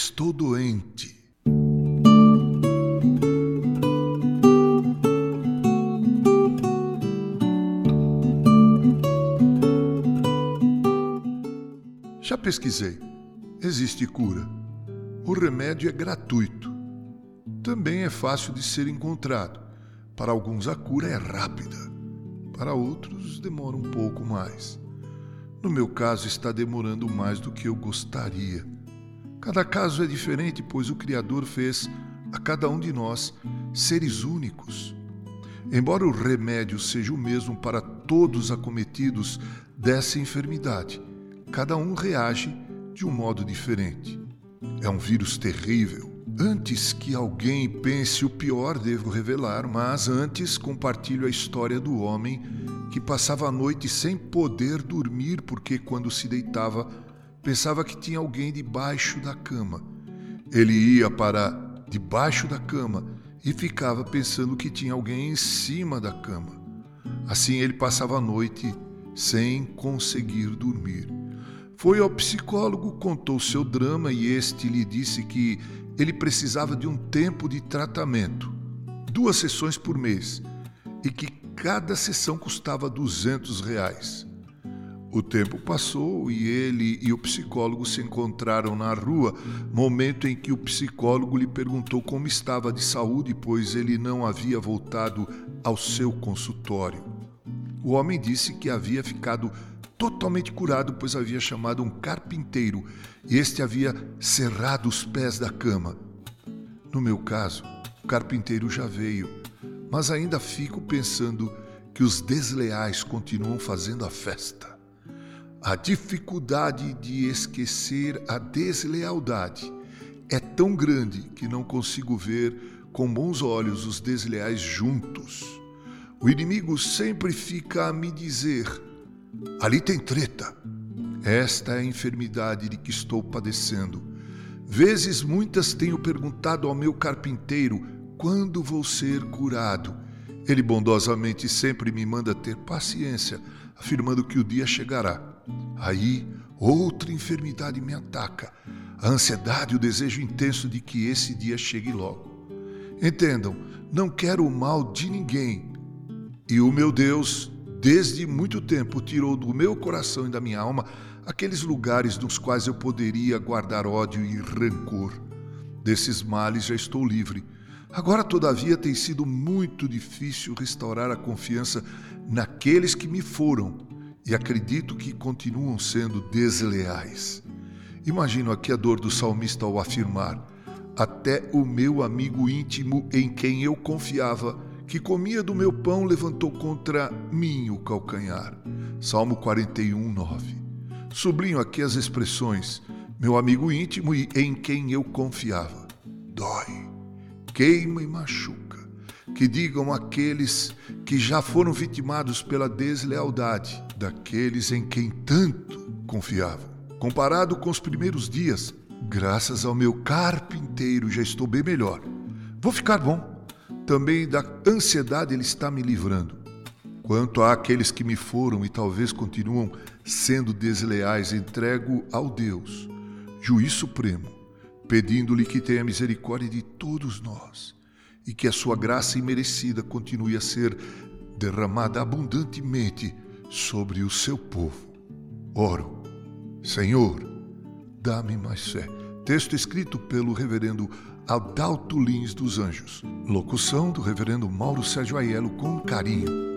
estou doente. Já pesquisei. Existe cura. O remédio é gratuito. Também é fácil de ser encontrado. Para alguns a cura é rápida. Para outros demora um pouco mais. No meu caso, está demorando mais do que eu gostaria. Cada caso é diferente, pois o Criador fez a cada um de nós seres únicos. Embora o remédio seja o mesmo para todos acometidos dessa enfermidade, cada um reage de um modo diferente. É um vírus terrível. Antes que alguém pense o pior, devo revelar, mas antes compartilho a história do homem que passava a noite sem poder dormir porque, quando se deitava, pensava que tinha alguém debaixo da cama. Ele ia para debaixo da cama e ficava pensando que tinha alguém em cima da cama. Assim ele passava a noite sem conseguir dormir. Foi ao psicólogo, contou seu drama e este lhe disse que ele precisava de um tempo de tratamento, duas sessões por mês, e que cada sessão custava 200 reais. O tempo passou e ele e o psicólogo se encontraram na rua, momento em que o psicólogo lhe perguntou como estava de saúde, pois ele não havia voltado ao seu consultório. O homem disse que havia ficado totalmente curado, pois havia chamado um carpinteiro e este havia cerrado os pés da cama. No meu caso, o carpinteiro já veio mas ainda fico pensando que os desleais continuam fazendo a festa. A dificuldade de esquecer a deslealdade é tão grande que não consigo ver com bons olhos os desleais juntos. O inimigo sempre fica a me dizer: ali tem treta. Esta é a enfermidade de que estou padecendo. Vezes muitas tenho perguntado ao meu carpinteiro quando vou ser curado? Ele bondosamente sempre me manda ter paciência, afirmando que o dia chegará. Aí, outra enfermidade me ataca, a ansiedade e o desejo intenso de que esse dia chegue logo. Entendam, não quero o mal de ninguém. E o meu Deus, desde muito tempo, tirou do meu coração e da minha alma aqueles lugares dos quais eu poderia guardar ódio e rancor. Desses males já estou livre Agora, todavia, tem sido muito difícil restaurar a confiança naqueles que me foram e acredito que continuam sendo desleais. Imagino aqui a dor do salmista ao afirmar: Até o meu amigo íntimo em quem eu confiava, que comia do meu pão, levantou contra mim o calcanhar. Salmo 41, 9. Sublinho aqui as expressões: meu amigo íntimo e em quem eu confiava. Dói queima e machuca. Que digam aqueles que já foram vitimados pela deslealdade daqueles em quem tanto confiavam. Comparado com os primeiros dias, graças ao meu carpinteiro já estou bem melhor. Vou ficar bom. Também da ansiedade ele está me livrando. Quanto àqueles que me foram e talvez continuam sendo desleais, entrego ao Deus, juiz supremo, pedindo-lhe que tenha misericórdia de todos nós e que a sua graça imerecida continue a ser derramada abundantemente sobre o seu povo. Oro, Senhor, dá-me mais fé. Texto escrito pelo reverendo Adalto Lins dos Anjos. Locução do reverendo Mauro Sérgio Aiello com carinho.